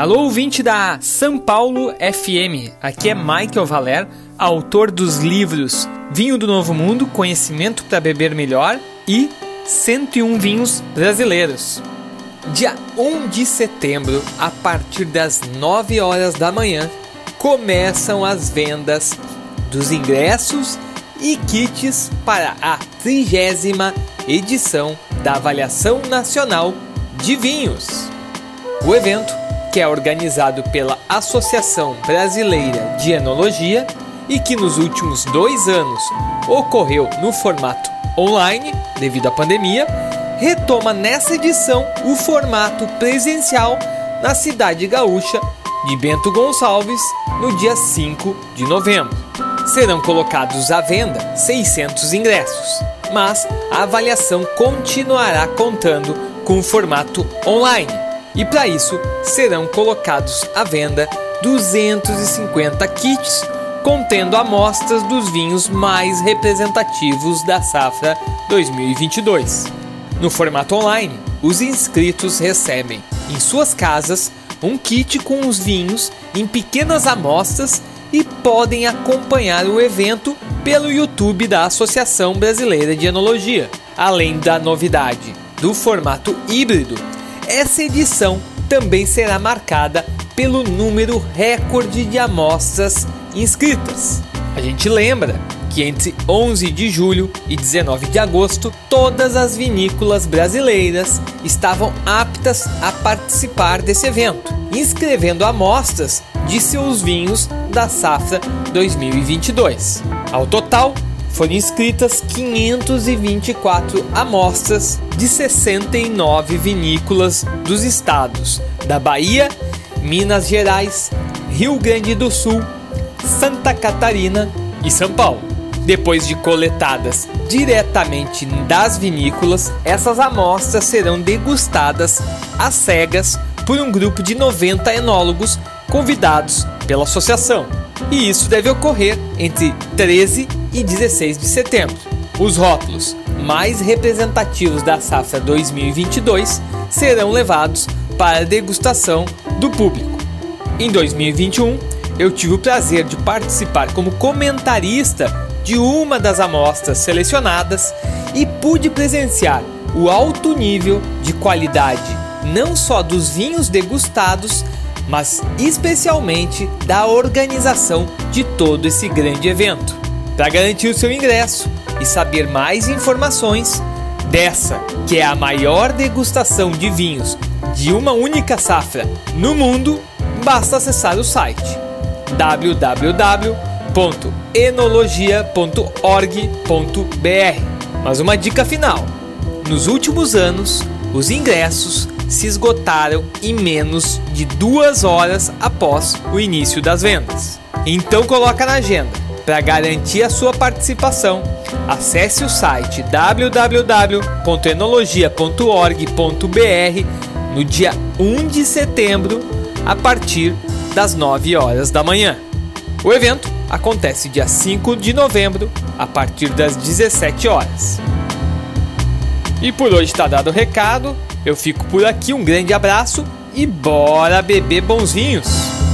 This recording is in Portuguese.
Alô, ouvinte da São Paulo FM. Aqui é Michael Valer, autor dos livros Vinho do Novo Mundo, Conhecimento para Beber Melhor e 101 Vinhos Brasileiros. Dia 1 de setembro, a partir das 9 horas da manhã, começam as vendas dos ingressos e kits para a trigésima edição da Avaliação Nacional de Vinhos. O evento que é organizado pela Associação Brasileira de Enologia e que nos últimos dois anos ocorreu no formato online devido à pandemia, retoma nessa edição o formato presencial na cidade gaúcha de Bento Gonçalves no dia 5 de novembro. Serão colocados à venda 600 ingressos, mas a avaliação continuará contando com o formato online e para isso serão colocados à venda 250 kits contendo amostras dos vinhos mais representativos da safra 2022. No formato online, os inscritos recebem em suas casas um kit com os vinhos em pequenas amostras e podem acompanhar o evento pelo YouTube da Associação Brasileira de Enologia. Além da novidade do formato híbrido, essa edição também será marcada pelo número recorde de amostras inscritas. A gente lembra que entre 11 de julho e 19 de agosto, todas as vinícolas brasileiras estavam aptas a participar desse evento, inscrevendo amostras de seus vinhos da safra 2022. Ao total, foram inscritas 524 amostras de 69 vinícolas dos estados da Bahia, Minas Gerais, Rio Grande do Sul, Santa Catarina e São Paulo. Depois de coletadas diretamente das vinícolas, essas amostras serão degustadas às cegas por um grupo de 90 enólogos convidados pela associação. E isso deve ocorrer entre 13 e 16 de setembro. Os rótulos mais representativos da safra 2022 serão levados para degustação do público. Em 2021, eu tive o prazer de participar como comentarista de uma das amostras selecionadas e pude presenciar o alto nível de qualidade não só dos vinhos degustados, mas especialmente da organização de todo esse grande evento. Para garantir o seu ingresso e saber mais informações dessa, que é a maior degustação de vinhos de uma única safra no mundo, basta acessar o site www.enologia.org.br. Mas uma dica final: nos últimos anos, os ingressos se esgotaram em menos de duas horas após o início das vendas. Então coloca na agenda para garantir a sua participação, acesse o site www.enologia.org.br no dia 1 de setembro, a partir das 9 horas da manhã. O evento acontece dia 5 de novembro, a partir das 17 horas. E por hoje está dado o recado, eu fico por aqui, um grande abraço e bora beber bons vinhos!